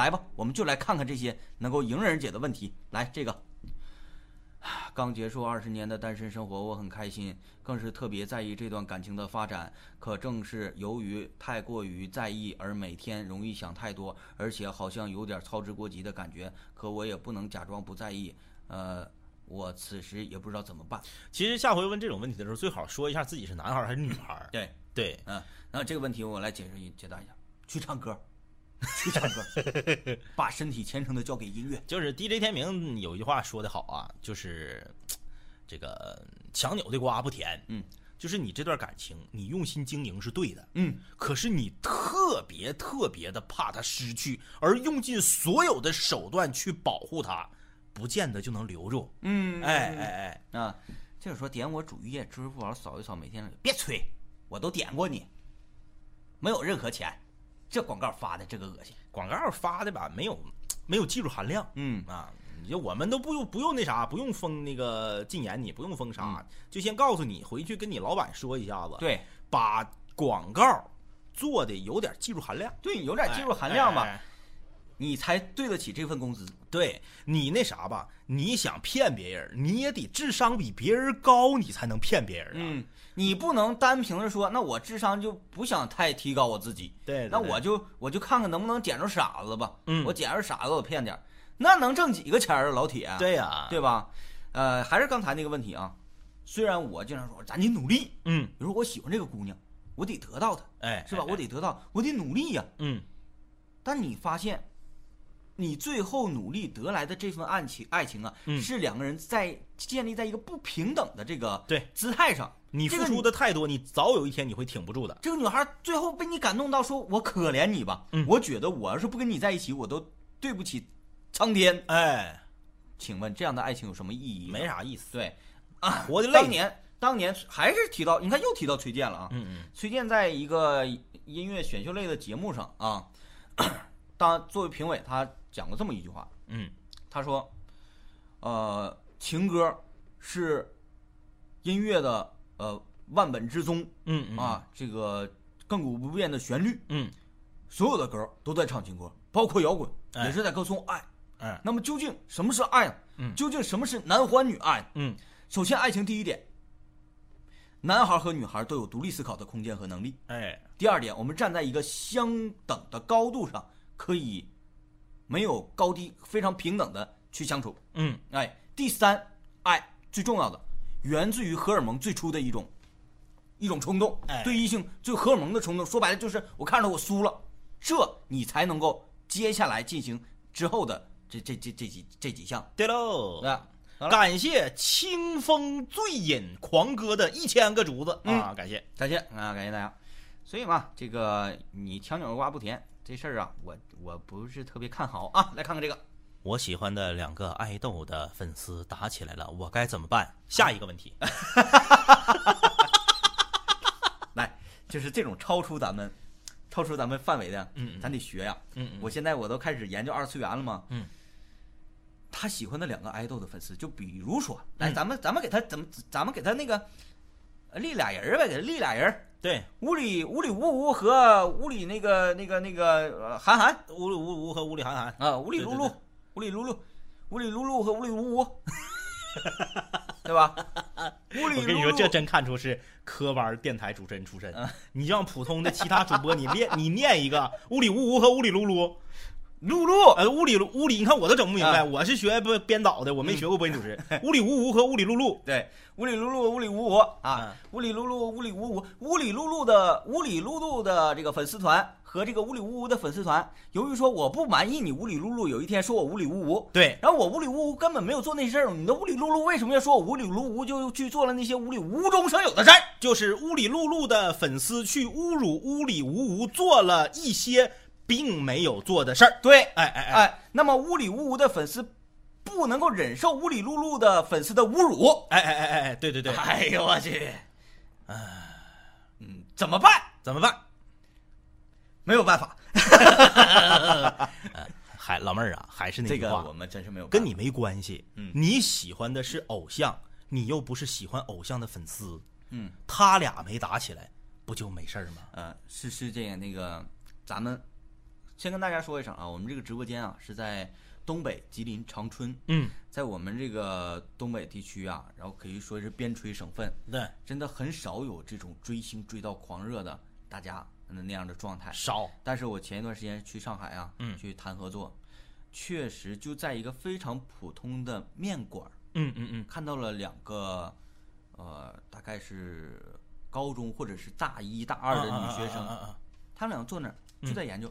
来吧，我们就来看看这些能够迎刃而解的问题。来，这个。刚结束二十年的单身生活，我很开心，更是特别在意这段感情的发展。可正是由于太过于在意，而每天容易想太多，而且好像有点操之过急的感觉。可我也不能假装不在意，呃，我此时也不知道怎么办。其实下回问这种问题的时候，最好说一下自己是男孩还是女孩。对对，嗯，那这个问题我来解释解答一下，去唱歌。去唱歌，把身体虔诚的交给音乐。就是 DJ 天明有一句话说的好啊，就是这个强扭的瓜不甜。嗯，就是你这段感情，你用心经营是对的。嗯，可是你特别特别的怕他失去，而用尽所有的手段去保护他，不见得就能留住。嗯，哎哎哎啊，就是说点我主页、支付宝扫一扫，每天别催，我都点过你，没有任何钱。这广告发的这个恶心，广告发的吧没有 没有技术含量，嗯。啊，你就我们都不用不用那啥，不用封那个禁言，你不用封杀，就先告诉你回去跟你老板说一下子，对，把广告做的有点技术含量，对，有点技术含量吧，你才对得起这份工资。对你那啥吧，你想骗别人，你也得智商比别人高，你才能骗别人啊。嗯。你不能单凭着说，那我智商就不想太提高我自己。对，那我就我就看看能不能捡着傻子吧。嗯，我捡着傻子我骗点那能挣几个钱啊，老铁？对呀，对吧？呃，还是刚才那个问题啊。虽然我经常说咱得努力，嗯，比如说我喜欢这个姑娘，我得得到她，哎，是吧？我得得到，我得努力呀。嗯，但你发现，你最后努力得来的这份爱情，爱情啊，是两个人在建立在一个不平等的这个对姿态上。你付出的太多，你早有一天你会挺不住的。这个女孩最后被你感动到，说我可怜你吧。嗯，我觉得我要是不跟你在一起，我都对不起苍天。哎，请问这样的爱情有什么意义？没啥意思。对，啊，活的累。当年，当年还是提到，你看又提到崔健了啊。嗯嗯。崔健在一个音乐选秀类的节目上啊，当作为评委，他讲过这么一句话。嗯，他说，呃，情歌是音乐的。呃，万本之宗，嗯啊，这个亘古不变的旋律，嗯，所有的歌都在唱情歌，包括摇滚也是在歌颂爱，哎，那么究竟什么是爱呢？嗯，究竟什么是男欢女爱？嗯，首先，爱情第一点，男孩和女孩都有独立思考的空间和能力，哎，第二点，我们站在一个相等的高度上，可以没有高低，非常平等的去相处，嗯，哎，第三，爱最重要的。源自于荷尔蒙最初的一种一种冲动，哎。对异性最荷尔蒙的冲动，说白了就是我看着我输了，这你才能够接下来进行之后的这这这这几这几项。对喽，啊，感谢清风醉饮狂歌的一千个竹子。啊，感谢。感谢啊，感谢大家。所以嘛，这个你强扭的瓜不甜这事儿啊，我我不是特别看好啊。来看看这个。我喜欢的两个爱豆的粉丝打起来了，我该怎么办？下一个问题，来，就是这种超出咱们、超出咱们范围的，嗯，咱得学呀。嗯，我现在我都开始研究二次元了嘛。嗯，他喜欢的两个爱豆的粉丝，就比如说，来，咱们咱们给他怎么，咱们给他那个立俩人呗，给他立俩人。对，屋里屋里无无和屋里那个那个那个韩寒，屋里无无和屋里韩寒。啊，屋里露露。屋里露露，屋里露露和屋里呜呜，对吧？屋里我跟你说，这真看出是科班电台主持人出身。你让普通的其他主播，你念你念一个屋里呜呜和屋里露露，露露，呃，屋里屋里，你看我都整不明白。我是学播编导的，我没学过播音主持。屋里无无和屋里露露，对，屋里露露，屋里呜呜啊，屋里露露，屋里呜呜，屋里露露的屋里露露的这个粉丝团。和这个屋里呜呜的粉丝团，由于说我不满意你屋里露露，有一天说我屋里呜呜，对，然后我屋里呜呜根本没有做那事儿，你的屋里露露为什么要说我屋里噜呜就去做了那些屋里无中生有的事儿？就是屋里露露的粉丝去侮辱屋里呜呜，做了一些并没有做的事儿。对，哎哎哎，那么屋里呜呜的粉丝不能够忍受屋里露露的粉丝的侮辱。哎哎哎哎哎，对对对，哎呦我去，啊，嗯，怎么办？怎么办？没有办法，还老妹儿啊，还是那句话，我们真是没有，跟你没关系。嗯，你喜欢的是偶像，你又不是喜欢偶像的粉丝。嗯，他俩没打起来，不就没事儿吗？呃，是是这样，那个咱们先跟大家说一声啊，我们这个直播间啊是在东北吉林长春，嗯，在我们这个东北地区啊，然后可以说是边陲省份，对，真的很少有这种追星追到狂热的大家那样的状态。少，但是我前一段时间去上海啊，嗯。去谈合作，确实就在一个非常普通的面馆儿嗯嗯嗯，看到了两个，呃，大概是高中或者是大一大二的女学生，他们俩坐那儿就在研究，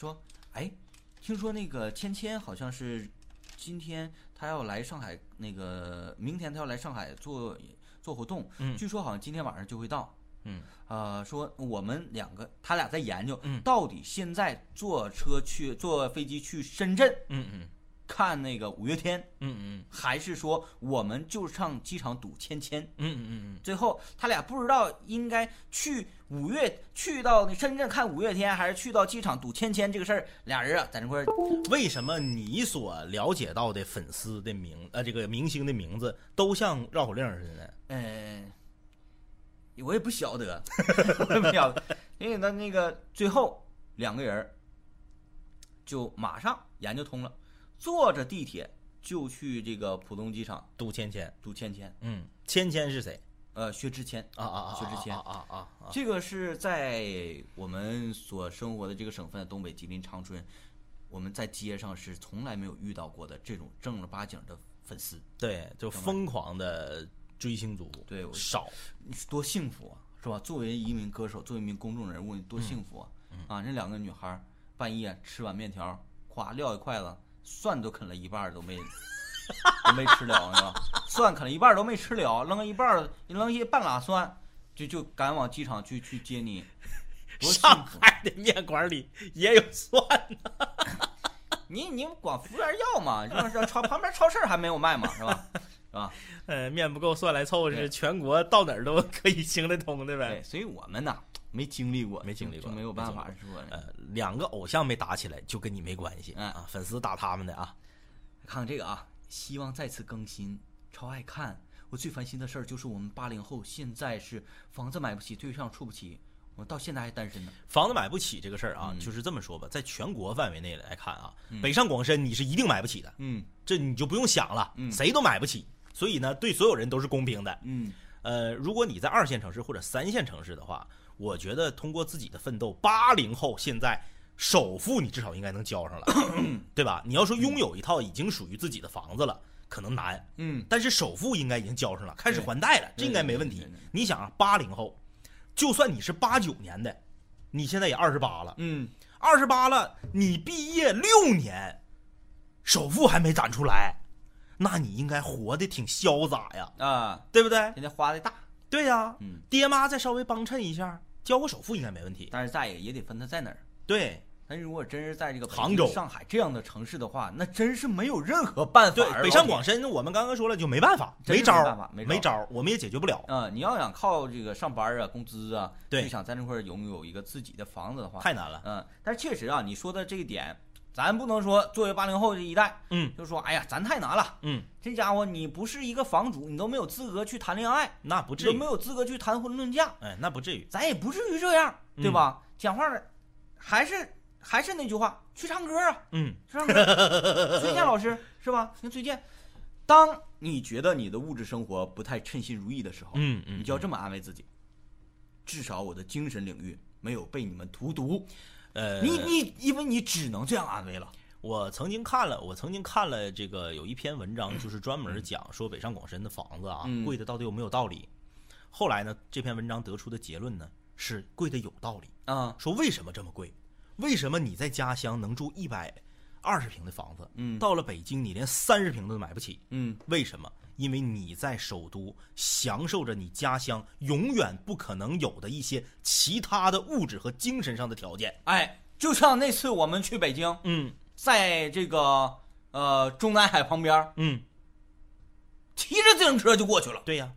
说，哎，听说那个芊芊好像是今天她要来上海，那个明天她要来上海做做活动，嗯据说好像今天晚上就会到。嗯，呃，说我们两个，他俩在研究，嗯到底现在坐车去坐飞机去深圳嗯嗯看那个五月天，嗯嗯还是说我们就上机场赌芊芊？嗯嗯嗯。最后他俩不知道应该去五月去到那深圳看五月天，还是去到机场赌芊芊这个事儿，俩人啊在那块儿，嗯，为什么你所了解到的粉丝的名呃这个明星的名字都像绕口令似的呢？呃，我也不晓得，我也不晓得，因为他那个最后两个人就马上研究通了，坐着地铁就去这个浦东机场杜芊芊，堵芊芊，嗯，芊芊是谁？呃，薛之谦。啊啊啊！薛之谦啊啊啊啊！这个是在我们所生活的这个省份东北吉林长春，我们在街上是从来没有遇到过的这种正儿八经的粉丝，对，就疯狂的追星族，对少，你多幸福啊，是吧？作为一名歌手，作为一名公众人物，你多幸福啊！啊，那两个女孩儿半夜吃碗面条，咵撂一筷子，蒜都啃了一半都没 都没吃了，是吧？蒜啃了一半都没吃了，扔一半，扔一半拉蒜，就就赶往机场去去接你，上！海的面馆里也有蒜，你你管服务员要嘛？是吧？是超旁边超市还没有卖嘛？是吧？是吧？呃，面不够蒜来凑是全国到哪儿都可以行得通的对，呗。所以我们呢没经历过，没经历过就就没有办法没说。呃，两个偶像没打起来，就跟你没关系嗯啊，粉丝打他们的啊。看看这个啊，希望再次更新，超爱看。我最烦心的事儿就是我们八零后现在是房子买不起，对象处不起，我到现在还单身呢。房子买不起这个事儿啊，嗯就是这么说吧，在全国范围内来看啊，北上广深你是一定买不起的，嗯这你就不用想了，嗯谁都买不起。所以呢，对所有人都是公平的。嗯呃，如果你在二线城市或者三线城市的话，我觉得通过自己的奋斗，八零后现在首付你至少应该能交上了，对吧？你要说拥有一套已经属于自己的房子了，可能难，嗯但是首付应该已经交上了，开始还贷了，这应该没问题。你想啊，八零后，就算你是八九年的，你现在也二十八了，嗯，二十八了，你毕业六年，首付还没攒出来，那你应该活得挺潇洒呀，啊，对不对？现在花的大，对呀、嗯，爹妈再稍微帮衬一下，交个首付应该没问题。但是再一个也得分他在哪儿。对但如果真是在这个杭州上海这样的城市的话，那真是没有任何办法对。，北上广深我们刚刚说了就没办法，没招儿没招儿，我们也解决不了，嗯、你要想靠这个上班啊、工资啊，对就想在那块儿拥有一个自己的房子的话，太难了。嗯，但是确实啊，你说的这一点，咱不能说作为八零后这一代，嗯就说哎呀，咱太难了，嗯，这家伙你不是一个房主，你都没有资格去谈恋爱，那不至于你都没，有资格去谈婚论嫁，哎，那不至于。咱也不至于这样，嗯对吧？讲话的还是还是那句话，去唱歌啊，嗯，去唱歌。崔健老师是吧？你看崔健，当你觉得你的物质生活不太称心如意的时候，嗯嗯，你就要这么安慰自己，至少我的精神领域没有被你们荼毒。呃，你你因为你只能这样安慰了。我曾经看了，我曾经看了这个有一篇文章，就是专门讲说北上广深的房子啊，嗯贵的到底有没有道理。后来呢，这篇文章得出的结论呢是贵的有道理。啊，说为什么这么贵？为什么你在家乡能住一百二十平的房子，嗯到了北京你连三十平都买不起？嗯为什么？因为你在首都享受着你家乡永远不可能有的一些其他的物质和精神上的条件。哎，就像那次我们去北京，嗯在这个呃中南海旁边，嗯，骑着自行车就过去了。对呀、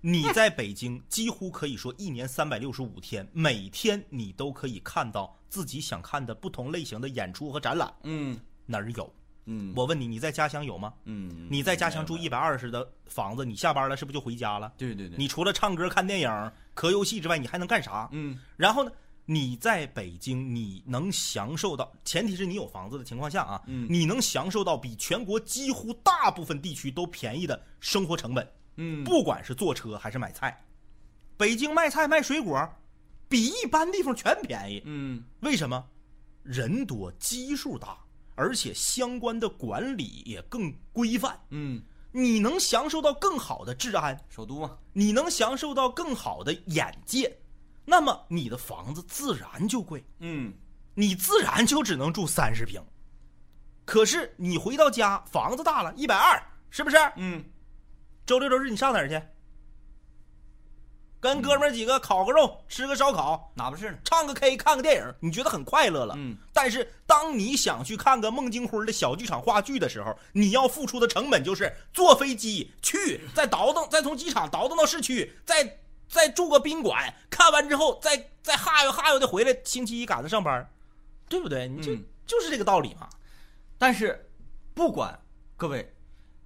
你在北京几乎可以说一年三百六十五天，每天你都可以看到自己想看的不同类型的演出和展览。嗯哪儿有？嗯我问你，你在家乡有吗？嗯，你在家乡住一百二十的房子，你下班了是不是就回家了？对对对，你除了唱歌、看电影、磕游戏之外，你还能干啥？嗯然后呢，你在北京，你能享受到，前提是你有房子的情况下啊，嗯你能享受到比全国几乎大部分地区都便宜的生活成本，嗯不管是坐车还是买菜，北京卖菜卖水果，比一般地方全便宜。嗯为什么？人多基数大，而且相关的管理也更规范，嗯，你能享受到更好的治安，首都嘛，你能享受到更好的眼界，那么你的房子自然就贵，嗯你自然就只能住三十平。可是你回到家，房子大了，一百二，是不是？嗯周六周日你上哪儿去？跟哥们儿几个烤个肉，吃个烧烤，哪不是呢？唱个 K，看个电影，你觉得很快乐了。嗯，但是当你想去看个孟京辉的小剧场话剧的时候，你要付出的成本就是坐飞机去，再倒腾，再从机场倒腾到市区，再再住个宾馆，看完之后再再哈悠哈悠的回来，星期一赶着上班，对不对？你就、嗯就是这个道理嘛。但是，不管各位，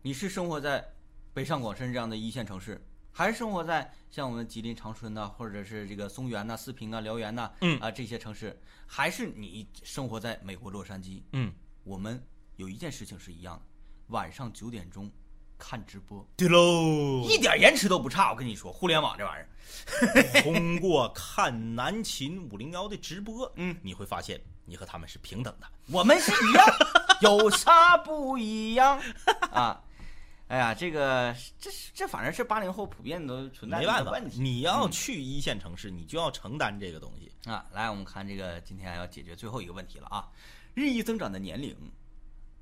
你是生活在北上广深这样的一线城市，还是生活在像我们吉林长春呐、或者是这个松原呐、四平啊、辽源呐、嗯啊这些城市，还是你生活在美国洛杉矶，嗯，我们有一件事情是一样的，晚上九点钟看直播，对喽一点延迟都不差。我跟你说，互联网这玩意儿，通过看南秦五零幺的直播，嗯，你会发现你和他们是平等的。我们是一样，有啥不一样啊？哎呀，这个这这反正是八零后普遍都存在的没办法问，题。你要去一线城市，你就要承担这个东西。啊，来，我们看这个，今天要解决最后一个问题了啊，日益增长的年龄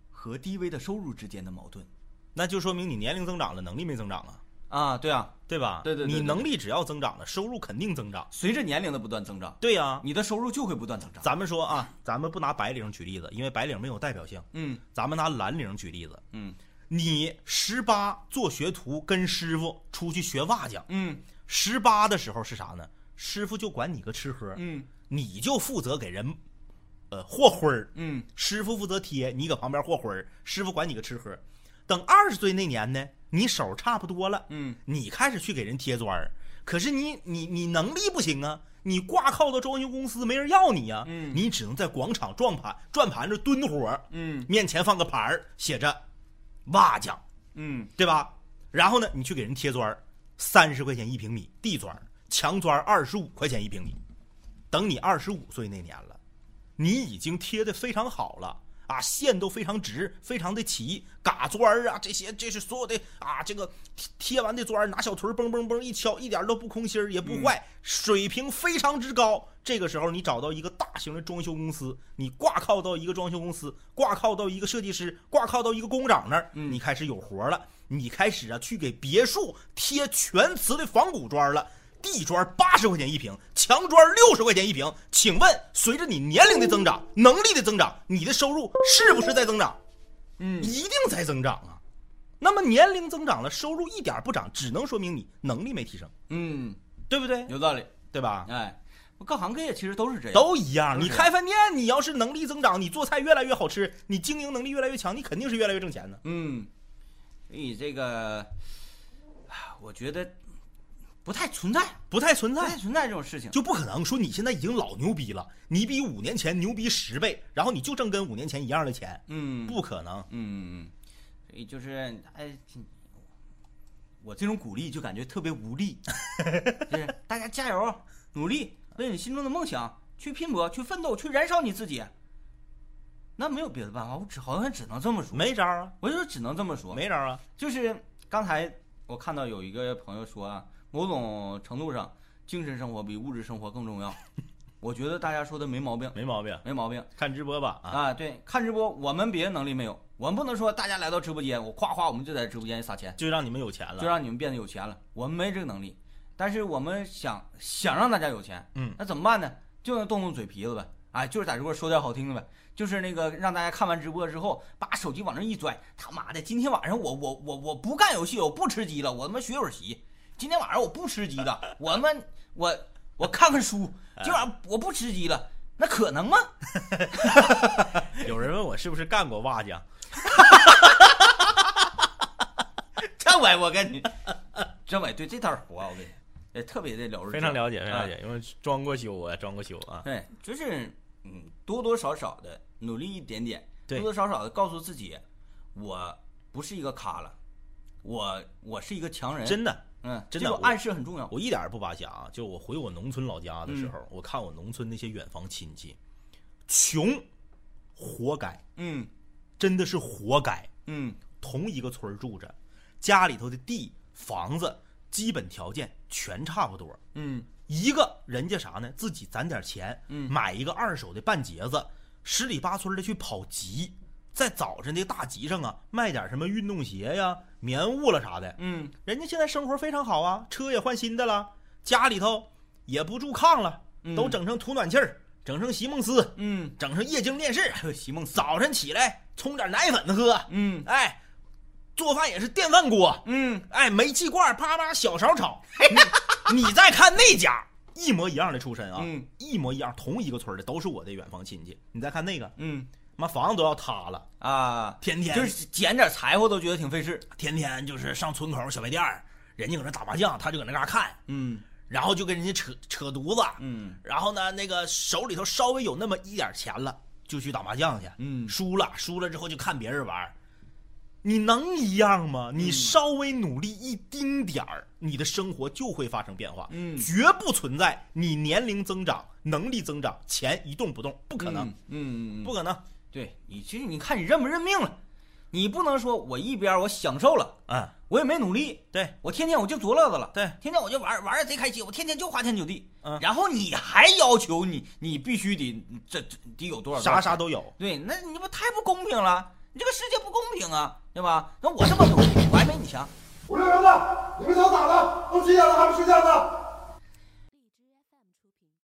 和低微的收入之间的矛盾那就说明你年龄增长了，能力没增长啊，啊，对啊，对吧？对对对对你能力只要增长了，收入肯定增长。随着年龄的不断增长，对呀、你的收入就会不断增长。咱们说啊，咱们不拿白领举例子，因为白领没有代表性。嗯咱们拿蓝领举例子，嗯你十八做学徒，跟师傅出去学瓦匠，嗯。十八的时候是啥呢？师傅就管你个吃喝，嗯。你就负责给人，呃，和灰儿，嗯。师傅负责贴，你搁旁边和灰儿，师傅管你个吃喝。等二十岁那年呢，你手差不多了，嗯。你开始去给人贴砖儿，可是你你你能力不行啊，你挂靠到装修公司没人要你呀、嗯。你只能在广场转盘转盘子蹲活儿，嗯。面前放个牌儿写着瓦匠，嗯对吧？然后呢，你去给人贴砖儿，三十块钱一平米地砖儿，墙砖二十五块钱一平米。等你二十五岁那年了，你已经贴的非常好了啊，线都非常直，非常的齐，嘎砖儿啊这些，这是所有的啊，这个贴贴完的砖儿拿小锤儿嘣嘣嘣一敲，一点都不空心儿，也不坏，水平非常之高。这个时候，你找到一个大型的装修公司，你挂靠到一个装修公司，挂靠到一个设计师，挂靠到一个工长那儿，你开始有活了，你开始啊去给别墅贴全瓷的仿古砖了。地砖八十块钱一平，墙砖六十块钱一平。请问，随着你年龄的增长、能力的增长，你的收入是不是在增长？嗯一定在增长啊。那么年龄增长了，收入一点不涨，只能说明你能力没提升，嗯，对不对？有道理。对吧？哎，各行各业其实都是这样。都一样。你开饭店，你要是能力增长，你做菜越来越好吃，你经营能力越来越强，你肯定是越来越挣钱的。嗯，所以这个，啊我觉得不太存在，不太存在，不太存在这种事情。就不可能说你现在已经老牛逼了，你比五年前牛逼十倍，然后你就挣跟五年前一样的钱，嗯，不可能。嗯，嗯，所以就是哎，我这种鼓励就感觉特别无力，就是大家加油，努力，为你心中的梦想去拼搏、去奋斗、去燃烧你自己。那没有别的办法，我只好像只能这么说，没招啊，我就只能这么说。没招啊。就是刚才我看到有一个朋友说啊，某种程度上，精神生活比物质生活更重要。我觉得大家说的没毛病，没毛病，没毛病。看直播吧啊！啊，对，看直播，我们别的能力没有，我们不能说大家来到直播间，我夸夸我们就在直播间撒钱，就让你们有钱了，就让你们变得有钱了，我们没这个能力，但是我们想想让大家有钱，嗯，那怎么办呢？就能动动嘴皮子呗，哎，就是在这块说点好听的呗，就是那个让大家看完直播之后，把手机往那一拽，他妈的，今天晚上我我我我不干游戏，我不吃鸡了，我他妈学会儿习，今天晚上我不吃鸡了，我他妈我我看看书，今晚我不吃鸡了，那可能吗？有人问我是不是干过瓦匠，政委，我跟你，政委对这套活，我跟你，也特别的了如指掌非常了解，非常了啊解，因为装过修啊，装过修啊。对，就是嗯，多多少少的努力一点点，对多多少少的告诉自己，我不是一个咖了，我我是一个强人。真的，嗯，真的我这个暗示很重要。我一点儿不扒瞎啊！就我回我农村老家的时嗯候，我看我农村那些远房亲戚，穷，活该，嗯真的是活该。嗯同一个村儿住着，家里头的地、房子基本条件全差不多。嗯一个人家啥呢？自己攒点钱，嗯买一个二手的半截子，十里八村的去跑集，在早晨的大集上啊，卖点什么运动鞋呀、棉雾了啥的。嗯。人家现在生活非常好啊，车也换新的了，家里头也不住炕了，嗯。都整成土暖气儿，整成席梦思，嗯，整成液晶电视。还有席梦思。早晨起来冲点奶粉喝，嗯。哎，做饭也是电饭锅，嗯。哎，煤气罐啪啪小勺炒。你你再看那家，一模一样的出身啊，嗯。一模一样，同一个村的，都是我的远房亲戚。你再看那个，嗯妈房子都要塌了，啊，天天就是捡点柴火都觉得挺费事。天天就是上村口小卖店儿，人家搁那打麻将，他就搁那嘎看，嗯。然后就跟人家扯扯犊子，嗯。然后呢，那个手里头稍微有那么一点钱了，就去打麻将去，嗯。输了输了之后就看别人玩，你能一样吗？你稍微努力一丁点儿，你的生活就会发生变化，嗯。绝不存在你年龄增长、能力增长，钱一动不动，不可能，嗯嗯嗯，不可能，对你其实你看你认不认命了，你不能说我一边我享受了，嗯，我也没努力，对我天天我就作乐子了，对天天我就玩玩的贼开心，我天天就花天酒地，嗯然后你还要求你你必须得这这得有多少啥啥都都有，对，那你不太不公平了，你这个世界不公平啊，对吧？那我这么努力，我还没你强，五六零的，你们想咋了？都几点了还不睡觉呢？